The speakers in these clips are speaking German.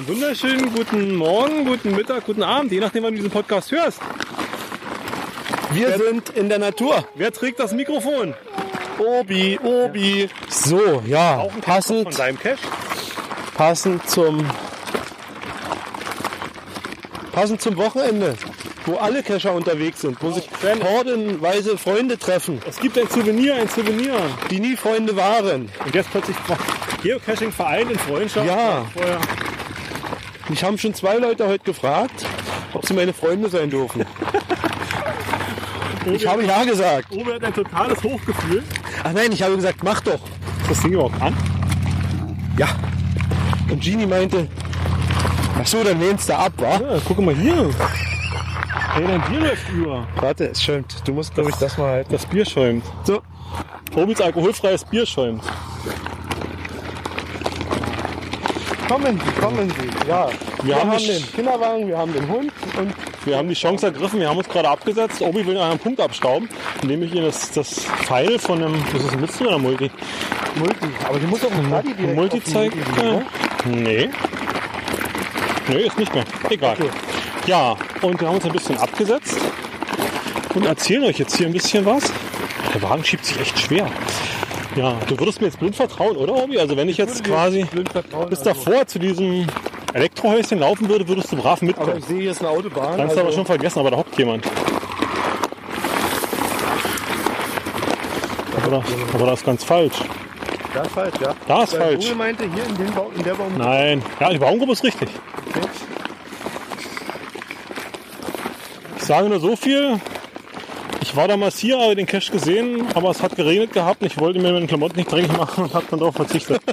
einen wunderschönen guten Morgen, guten Mittag, guten Abend, je nachdem, wann du diesen Podcast hörst. Wir sind in der Natur. Wer trägt das Mikrofon? Obi, Obi. So, ja, Auch ein Von passend, deinem Cash? passend zum passend zum Wochenende, wo alle Kescher unterwegs sind, wo sich Sven. hordenweise Freunde treffen, Es gibt ein Souvenir, ein Souvenir. die nie Freunde waren. Und jetzt plötzlich Geocaching vereint in Freundschaft. Ja. Vorher. Mich haben schon zwei Leute heute gefragt, ob sie meine Freunde sein dürfen. Ich habe ja gesagt. Obi hat ein totales Hochgefühl. Ach nein, ich habe gesagt, mach doch. Ist das Ding überhaupt an? Ja. Und Genie meinte, ach so, dann lehnst du ab, wa? Ja, guck mal hier. Hey, dein Bier läuft über. Warte, es schäumt. Du musst, glaube ich, das mal halten. Das Bier schäumt. So. Obis alkoholfreies Bier schäumt. Kommen Sie, kommen Sie. Ja, wir, Wir haben haben, den Kinderwagen, wir haben den Hund und Wir haben die Chance ergriffen, wir haben uns gerade abgesetzt. Obi will einen Punkt abstauben, indem ich ihr das, das Pfeil von einem, das ist ein Mystery oder Multi? Multi. Aber die muss auch ein direkt Multi den zeigt. Liegen, ne? Nee. Nee, ist nicht mehr. Egal. Okay. Ja, und wir haben uns ein bisschen abgesetzt und erzählen euch jetzt hier ein bisschen was. Der Wagen schiebt sich echt schwer. Ja, du würdest mir jetzt blind vertrauen, oder Obi? Also wenn ich jetzt quasi bis also. davor zu diesem Elektrohäuschen laufen würde, würdest du brav Aber mitkommen. ich sehe, hier ist eine Autobahn. Kannst du aber also- schon vergessen, aber da hockt jemand. Aber das, aber das ist ganz falsch. Ja, falsch, ja. Da ist Weil falsch. Google meinte, hier in, dem Baum, in der Baum. Nein, ja, die Baumgruppe ist richtig. Okay. Ich sage nur so viel. Ich war damals hier, habe den Cache gesehen, aber es hat geregnet gehabt und ich wollte mir meine Klamotten nicht dreckig machen und habe dann darauf verzichtet.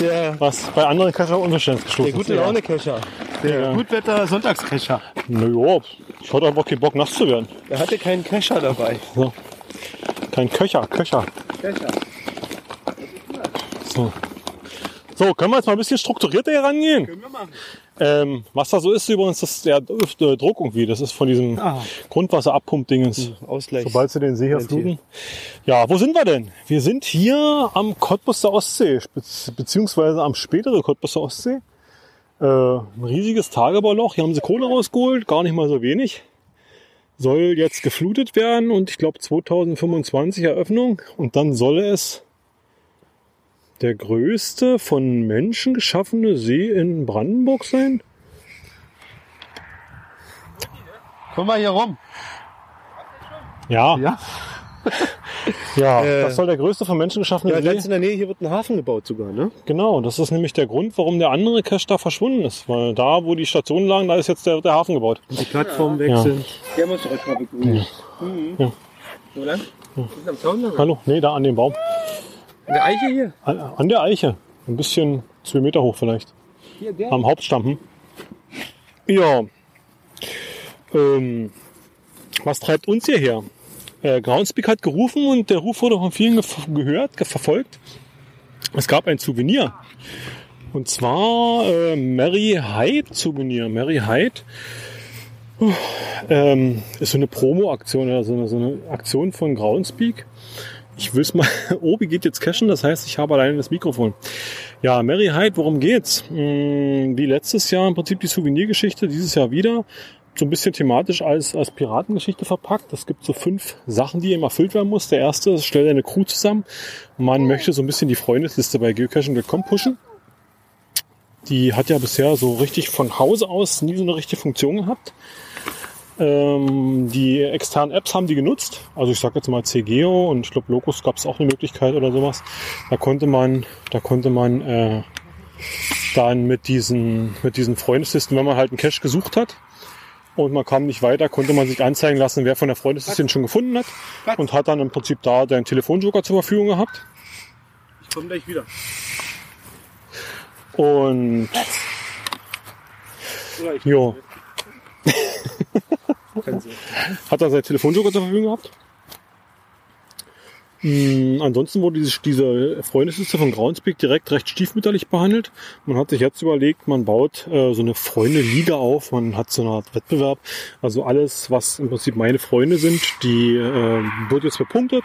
Der, Was bei anderen Cacher Unverständnis gestoßen der gute ist. Ja. Laune-Kescher. Der Ja. Gutwetter-Sonntagskescher. Na ja, ich hatte einfach keinen Bock, nass zu werden. Er hatte keinen Kescher dabei. So. Kein Köcher, Köcher. Kescher. So. So, können wir jetzt mal ein bisschen strukturierter hier rangehen? Können wir machen. Ähm, was da so ist übrigens, das ist der äh, Druck irgendwie. Das ist von diesem Ah. Grundwasserabpump-Dingens. Ausgleich. Sobald sie den See hier fluten. Ja, wo sind wir denn? Wir sind hier am Cottbus der Ostsee, be- beziehungsweise am späteren Cottbus der Ostsee. Äh, ein riesiges Tagebauloch. Hier haben sie Kohle rausgeholt, gar nicht mal so wenig. Soll jetzt geflutet werden und ich glaube 2025 Eröffnung. Und dann soll es der größte von Menschen geschaffene See in Brandenburg sein. Komm mal hier rum. Ja, Ja. ja, Äh, das soll der größte von Menschen geschaffene Ja, See. ganz in der Nähe hier wird ein Hafen gebaut sogar, ne? Genau, das ist nämlich der Grund, warum der andere Cache da verschwunden ist. Weil da, wo die Stationen lagen, da ist jetzt der, der Hafen gebaut. Die Plattform wechseln. Der muss euch mal begrüßen. Mhm. Ja. Wo lang? Ist am Zaun lang? Hallo? Nee, da an dem Baum. An der Eiche hier? An, an der Eiche. Ein bisschen zwei Meter hoch vielleicht. Hier, der? Am Hauptstamm. hm? Ja. Ähm, was treibt uns hierher? Äh, Groundspeak hat gerufen und der Ruf wurde von vielen gehört, ge verfolgt. Es gab ein Souvenir. Und zwar äh, Mary Hyde Souvenir. Mary Hyde uh, ähm, ist so eine Promo-Aktion oder so eine, so eine Aktion von Groundspeak. Ich will's mal, Obi geht jetzt cashen, das heißt, ich habe alleine das Mikrofon. Ja, Mary Hyde, worum geht's? Hm, Wie letztes Jahr im Prinzip die Souvenirgeschichte, dieses Jahr wieder. So ein bisschen thematisch als, als Piratengeschichte verpackt. Es gibt so fünf Sachen, die eben erfüllt werden muss. Der erste ist, stell eine Crew zusammen. Man möchte so ein bisschen die Freundesliste bei geocaching.com pushen. Die hat ja bisher so richtig von Hause aus nie so eine richtige Funktion gehabt. Ähm, die externen Apps haben die genutzt. Also ich sage jetzt mal CGO und ich glaube Locus gab es auch eine Möglichkeit oder sowas. Da konnte man, da konnte man äh, dann mit diesen, mit diesen Freundeslisten, wenn man halt einen Cache gesucht hat und man kam nicht weiter, konnte man sich anzeigen lassen, wer von der Freundesliste schon gefunden hat und hat dann im Prinzip da den Telefonjoker zur Verfügung gehabt. Ich komme gleich wieder. Und jo, hat er seinen Telefonjoker zur Verfügung gehabt. Mm, ansonsten wurde diese, diese Freundesliste von Groundspeak direkt recht stiefmütterlich behandelt. Man hat sich jetzt überlegt, man baut äh, so eine Freunde-Liga auf, man hat so eine Art Wettbewerb. Also alles, was im Prinzip meine Freunde sind, die äh, wird jetzt bepunktet.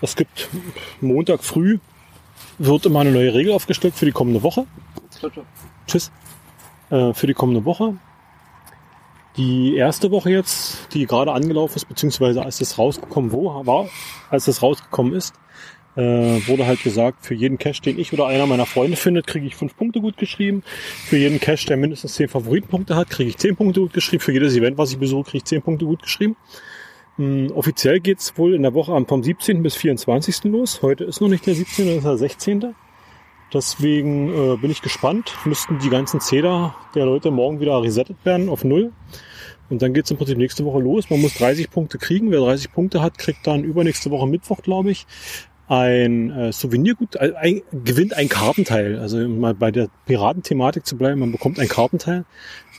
Es gibt Montag früh wird immer eine neue Regel aufgestellt für die kommende Woche. Ciao. Tschüss. Äh, für die kommende Woche. Die erste Woche jetzt, die gerade angelaufen ist, beziehungsweise als es rausgekommen wo, war, als es rausgekommen ist, äh, wurde halt gesagt, für jeden Cache, den ich oder einer meiner Freunde findet, kriege ich fünf Punkte gut geschrieben. Für jeden Cache, der mindestens zehn Favoritenpunkte hat, kriege ich zehn Punkte gut geschrieben. Für jedes Event, was ich besuche, kriege ich zehn Punkte gut geschrieben. Ähm, offiziell geht's wohl in der Woche am- vom 17. bis 24. los. Heute ist noch nicht der 17., das ist der 16. Deswegen äh, bin ich gespannt. Müssten die ganzen Zähler der Leute morgen wieder resettet werden auf Null. Und dann geht's im Prinzip nächste Woche los. Man muss 30 Punkte kriegen. Wer 30 Punkte hat, kriegt dann übernächste Woche Mittwoch, glaube ich, ein äh, Souvenirgut, äh, ein, gewinnt ein Kartenteil. Also um mal bei der Piratenthematik zu bleiben, man bekommt ein Kartenteil,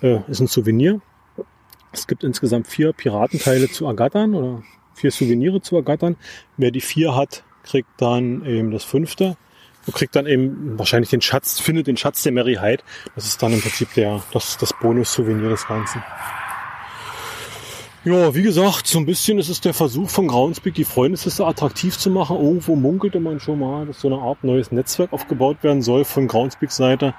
äh, ist ein Souvenir. Es gibt insgesamt vier Piratenteile zu ergattern oder vier Souvenire zu ergattern. Wer die vier hat, kriegt dann eben das fünfte und kriegt dann eben wahrscheinlich den Schatz, findet den Schatz der Mary Hyde. Das ist dann im Prinzip der, das, das Bonus-Souvenir des Ganzen. Ja, wie gesagt, so ein bisschen ist es der Versuch von Groundspeak, die Freundesliste attraktiv zu machen. Irgendwo munkelte man schon mal, dass so eine Art neues Netzwerk aufgebaut werden soll von Groundspeaks Seite.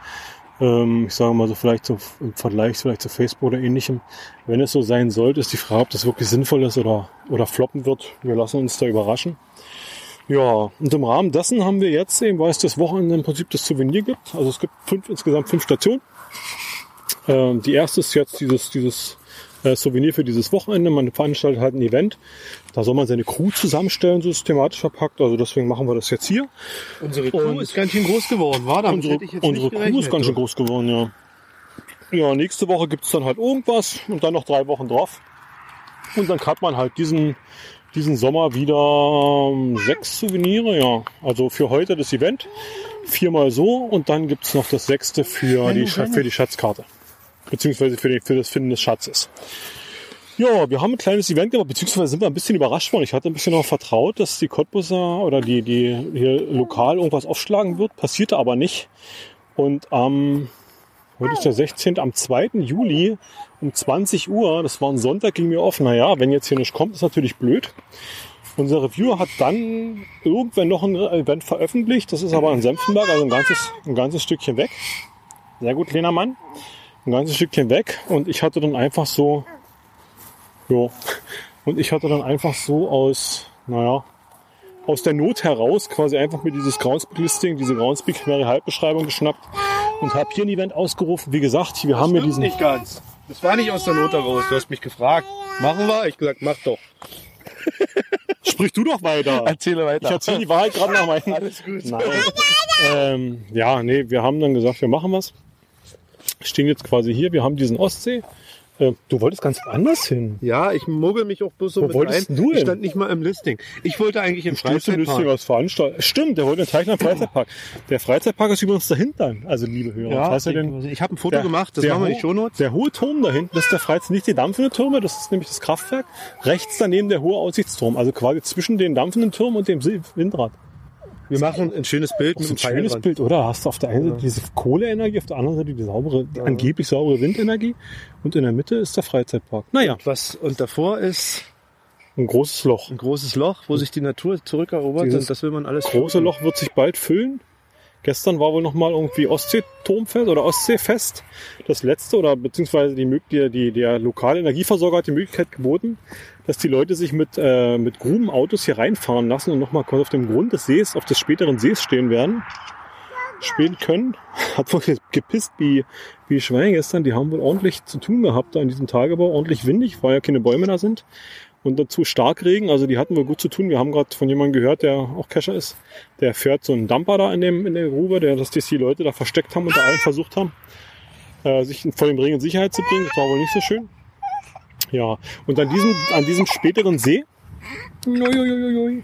Ähm, ich sage mal so vielleicht so im Vergleich vielleicht zu Facebook oder ähnlichem. Wenn es so sein sollte, ist die Frage, ob das wirklich sinnvoll ist oder, oder floppen wird. Wir lassen uns da überraschen. Ja, und im Rahmen dessen haben wir jetzt eben, weil es das Wochenende im Prinzip das Souvenir gibt. Also es gibt fünf, insgesamt fünf Stationen. Ähm, die erste ist jetzt dieses, dieses äh, Souvenir für dieses Wochenende. Man veranstaltet halt ein Event. Da soll man seine Crew zusammenstellen, so systematisch verpackt. Also deswegen machen wir das jetzt hier. Unsere Crew Crew ist ganz schön groß geworden, war Damit unsere unsere Crew ist ganz schön groß geworden, ja. Ja, nächste Woche gibt's dann halt irgendwas und dann noch drei Wochen drauf. Und dann hat man halt diesen, diesen Sommer wieder ähm, sechs Souvenire, ja. Also für heute das Event, viermal so und dann gibt's noch das sechste für die, für die Schatzkarte. Beziehungsweise für, den, für das Finden des Schatzes. Ja, wir haben ein kleines Event gemacht, beziehungsweise sind wir ein bisschen überrascht worden. Ich hatte ein bisschen noch vertraut, dass die Cottbusser oder die, die hier lokal irgendwas aufschlagen wird, passierte aber nicht. Und am, heute ist der 16., am 2. Juli um 20 Uhr, das war ein Sonntag, ging mir auf, naja, wenn jetzt hier nicht kommt, ist natürlich blöd. Unser Reviewer hat dann irgendwann noch ein Event veröffentlicht, das ist aber in Senftenberg, also ein ganzes, ein ganzes Stückchen weg. Sehr gut, kleiner Mann. Ein ganzes Stückchen weg und ich hatte dann einfach so, ja, und ich hatte dann einfach so aus, naja, aus der Not heraus quasi einfach mir dieses Groundspeak-Listing, diese Groundspeak-Halbbeschreibung geschnappt und habe hier ein Event ausgerufen. Wie gesagt, wir haben hier Stimmt diesen... nicht ganz. Das war nicht aus der Not heraus. Du hast mich gefragt. Machen wir? Ich gesagt, mach doch. Sprich du doch weiter. Erzähle weiter. Ich erzähle die Wahrheit gerade nach meinen... Alles gut. Nein. ähm, ja, nee, wir haben dann gesagt, wir machen was. Stehen jetzt quasi hier, wir haben diesen Ostsee. Äh, du wolltest ganz anders hin. Ja, ich mogel mich auch bloß so Wo mit wolltest rein. du Ich hin? stand nicht mal im Listing. Ich wollte eigentlich im Freizeitpark. Listing was veranstalten? Stimmt, der wollte den Teichner Freizeitpark. Der Freizeitpark ist übrigens dahinter, also liebe Hörer. Ja, das heißt ja den, ich habe ein Foto gemacht, das machen wir in die ho- Shownotes. Der hohe Turm da hinten, das ist der Freizeit, nicht die dampfende Türme, das ist nämlich das Kraftwerk. Rechts daneben der hohe Aussichtsturm, also quasi zwischen den dampfenden Turm und dem Windrad. Wir machen ein schönes Bild mit ein dem Pfeil schönes dran. Bild, oder? Hast du auf der einen Seite diese Kohleenergie, auf der anderen Seite die saubere, die angeblich saubere Windenergie und in der Mitte ist der Freizeitpark. Naja, Was, und davor ist ein großes Loch. ein großes Loch, wo sich die Natur zurückerobert Dieses und das will man alles große schützen. Loch wird sich bald füllen. Gestern war wohl noch mal irgendwie Ostseeturmfest oder Ostseefest. Das letzte oder beziehungsweise die, die, der lokale Energieversorger hat die Möglichkeit geboten, dass die Leute sich mit, äh, mit Grubenautos hier reinfahren lassen und nochmal quasi auf dem Grund des Sees, auf des späteren Sees stehen werden. Stehen können. Hat wohl gepisst wie, wie Schweine gestern. Die haben wohl ordentlich zu tun gehabt da in diesem Tagebau. Ordentlich windig, weil ja keine Bäume da sind. Und dazu Starkregen, also die hatten wohl gut zu tun. Wir haben gerade von jemandem gehört, der auch Cacher ist. Der fährt so einen Damper da in, dem, in der Grube, der, dass das die Leute da versteckt haben und da allen versucht haben, äh, sich vor dem Regen in Sicherheit zu bringen. Das war wohl nicht so schön. Ja, und an diesem, an diesem späteren See, Uiuiuiui.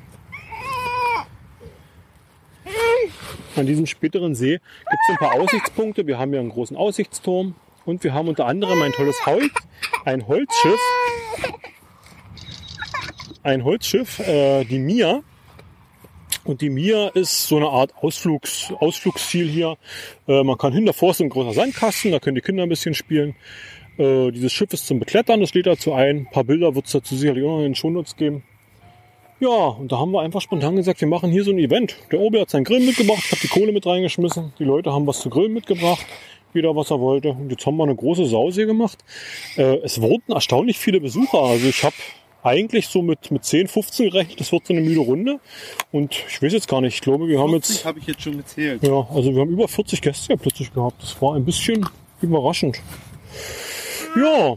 an diesem späteren See gibt es ein paar Aussichtspunkte. Wir haben hier einen großen Aussichtsturm und wir haben unter anderem ein tolles Holz, ein Holzschiff, ein Holzschiff, äh, die Mia. Und die Mia ist so eine Art Ausflugs, Ausflugsziel hier. Äh, man kann hin, davor ist ein großer Sandkasten, da können die Kinder ein bisschen spielen. Äh, dieses Schiff ist zum Beklettern, das lädt dazu ein. Ein paar Bilder wird es dazu sicherlich auch noch in den Shownotes geben. Ja, und da haben wir einfach spontan gesagt, wir machen hier so ein Event. Der Obi hat seinen Grill mitgebracht, ich habe die Kohle mit reingeschmissen, die Leute haben was zu grillen mitgebracht, jeder was er wollte. Und jetzt haben wir eine große Sause hier gemacht. Äh, es wurden erstaunlich viele Besucher. Also ich habe eigentlich so mit, mit 10, 15 gerechnet, das wird so eine müde Runde. Und ich weiß jetzt gar nicht, ich glaube, wir haben jetzt, habe ich jetzt schon gezählt. ja, also wir haben über 40 Gäste ja plötzlich gehabt. Das war ein bisschen überraschend. Ja.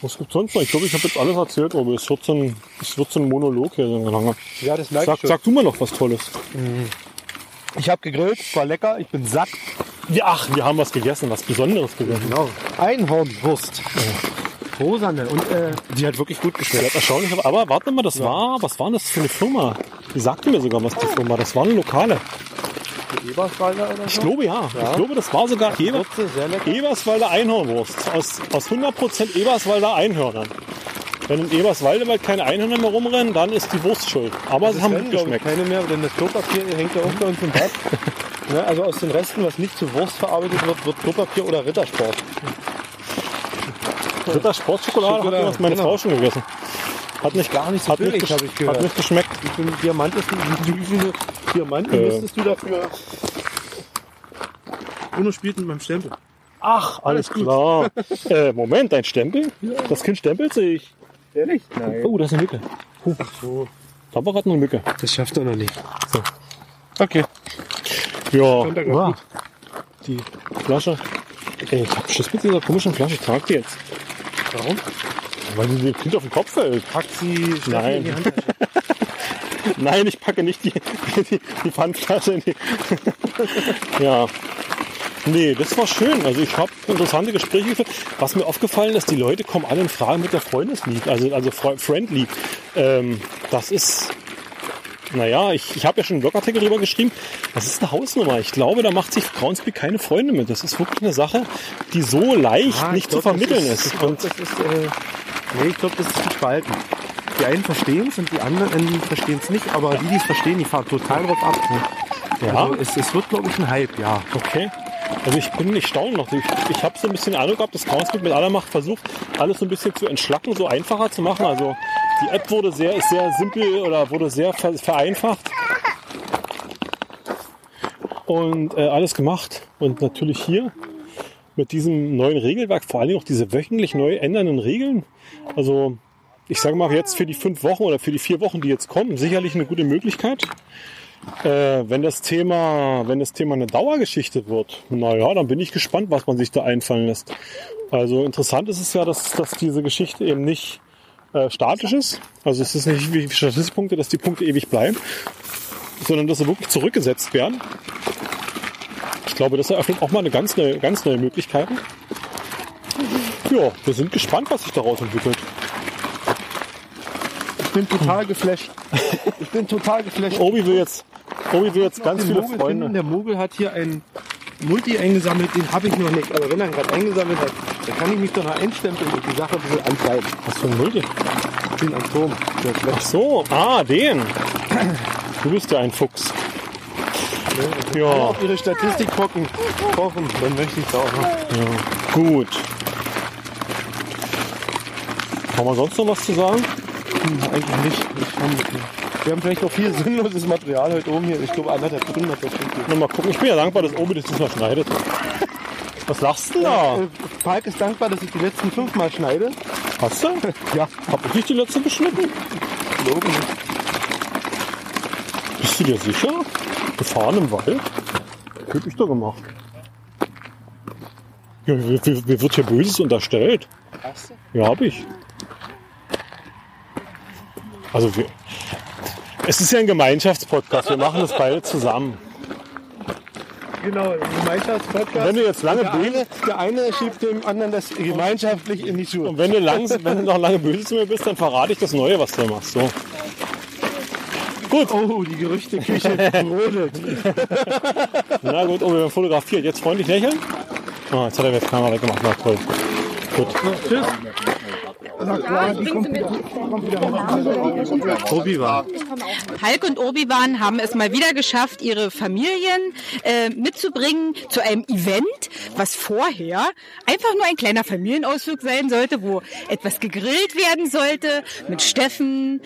Was gibt's sonst noch? Ich glaube, ich habe jetzt alles erzählt, aber es wird so ein, es wird so ein Monolog hier so lange. Ja, das merke Sag, ich schon. sag du mal noch was Tolles. Ich habe gegrillt, war lecker, ich bin satt. Ja, ach, wir haben was gegessen, was Besonderes gegessen. Genau. Einhornwurst. Rosane. Und äh, die hat wirklich gut geschmeckt. erstaunlich. Aber warte mal, das war, was war das für eine Firma? Die sagte mir sogar was, die Firma. Das war eine lokale. Eberswalder oder Ich so? glaube ja. Ich glaube, das war sogar Eber, sehr lecker. Eberswalder Einhornwurst. Aus, aus 100% Eberswalder Einhörnern. Wenn in Eberswalde mal keine Einhörner mehr rumrennen, dann ist die Wurst schuld. Aber sie haben gut ich, geschmeckt. keine mehr, denn das Klopapier hängt ja auch bei uns im Bad. ja, also aus den Resten, was nicht zu Wurst verarbeitet wird, wird Klopapier oder Rittersport. Ritter Sportschokolade hat das meine genau. Frau schon gegessen. Hat nicht, Gar nicht so hat nicht, billig, habe ich gehört. hat nicht geschmeckt. Wie viele Diamanten, wie viele Diamanten Äh. müsstest du dafür? Uno spielt mit meinem Stempel. Ach, alles klar. äh, Moment, dein Stempel? Das Kind stempelt sich. Ehrlich? Nein. Oh, da ist eine Mücke. Huh. Da war gerade eine Mücke. Das schafft er noch nicht. Okay. Ja, gut. die Flasche. Ey, ich hab Schiss mit dieser komischen Flasche. Ich trag die jetzt. Warum? Weil die dem Kind auf den Kopf fällt. Packt sie Nein. in die Handtasche. Nein, ich packe nicht die, die, die Pfandflasche in die. ja. Nee, das war schön. Also ich habe interessante Gespräche geführt. Was mir aufgefallen ist, die Leute kommen alle in Frage mit der Freundeslied, also, also Friendly. Ähm, das ist, naja, ich, ich habe ja schon einen Blogartikel drüber geschrieben. Das ist eine Hausnummer. Ich glaube, da macht sich Groundspeak keine Freunde mit. Das ist wirklich eine Sache, die so leicht Ah, ich nicht zu glaub, das vermitteln ist. ist. Und das ist, äh, nee, ich glaube, das ist gespalten. Die einen verstehen es und die anderen verstehen es nicht, aber die, die es verstehen, die fahren total drauf ab. Ja? Also es, es wird, glaube ich, ein Hype, ja. Okay. Also ich bin nicht staunend noch. Ich, ich habe so ein bisschen Eindruck gehabt, dass Groundspeak mit aller Macht versucht, alles so ein bisschen zu entschlacken, so einfacher zu machen. Also die App wurde sehr, ist sehr simpel oder wurde sehr ver vereinfacht. Und äh, alles gemacht. Und natürlich hier mit diesem neuen Regelwerk, vor Dingen auch diese wöchentlich neu ändernden Regeln. Also ich sage mal jetzt für die fünf Wochen oder für die vier Wochen, die jetzt kommen, sicherlich eine gute Möglichkeit. Äh, wenn das Thema, wenn das Thema eine Dauergeschichte wird, naja, dann bin ich gespannt, was man sich da einfallen lässt. Also interessant ist es ja, dass, dass diese Geschichte eben nicht äh, statisch ist. Also es ist nicht wie Statistikpunkte, dass die Punkte ewig bleiben, sondern dass sie wirklich zurückgesetzt werden. Ich glaube, das eröffnet auch mal eine ganz neue, ganz neue Möglichkeiten. Ja, wir sind gespannt, was sich daraus entwickelt. Ich bin total geflasht. Ich bin total geflasht. Obi will jetzt, Obi will jetzt ganz viele Mogel Freunde. finden. Der Mogel hat hier ein Multi eingesammelt, den habe ich noch nicht. Aber wenn er ihn gerade eingesammelt hat, dann kann ich mich doch noch einstempeln und die Sache ein bisschen antreiben. Was für ein Multi? Den Atom. Ach so, ah, den. Du bist ja ein Fuchs. Ja, auf ihre Statistik gucken, hoffen, dann möchte ich es auch haben. gut. Haben wir sonst noch was zu sagen? Hm, eigentlich nicht. Mehr. Wir haben vielleicht auch viel sinnloses Material heute oben hier. Ich glaube, anderthalb Stunden hat das schon. Noch mal gucken. Ich bin ja dankbar, dass Obi das diesmal schneidet. Was lachst du denn da? Äh, Park ist dankbar, dass ich die letzten fünf Mal schneide. Hast du? Ja, Hab ich nicht die letzte geschnitten? glaube nicht. Bist du dir sicher? Gefahren im Wald? Hab ich doch gemacht. Ja, mir, mir, wird hier Böses unterstellt. Ja, hab ich. Also wir, es ist ja ein Gemeinschaftspodcast. Wir machen das beide zusammen. Genau, Gemeinschaftspodcast. Wenn du jetzt lange der, böse, eine, der eine schiebt dem anderen das gemeinschaftlich in die Schuhe. und wenn du, lang, wenn du noch lange böse zu mir bist, dann verrate ich das Neue, was du machst. So. Gut. Oh, die Gerüchteküche brodelt. Na gut, oh, wir haben fotografiert. Jetzt freundlich lächeln. Ah, jetzt hat er mir die Kamera weggemacht. Na toll. Gut. Tschüss. Obi-Wan. Hulk und Obi-Wan haben es mal wieder geschafft, ihre Familien äh, mitzubringen zu einem Event, was vorher einfach nur ein kleiner Familienausflug sein sollte, wo etwas gegrillt werden sollte mit Steffen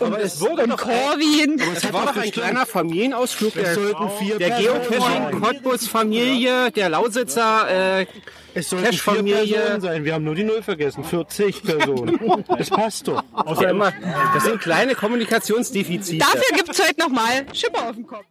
und, es wurde doch- Corwin. Es war doch ein kleiner Familienausflug der, sollten vier der Personen Geocaching Cottbus Familie, der Lausitzer äh, Es sollten vier Cash-Familie. Personen sein. Wir haben nur die Null vergessen. 40 Personen. Das passt doch. Ja, immer, das sind kleine Kommunikationsdefizite. Dafür gibt's heute nochmal Schipper auf dem Kopf.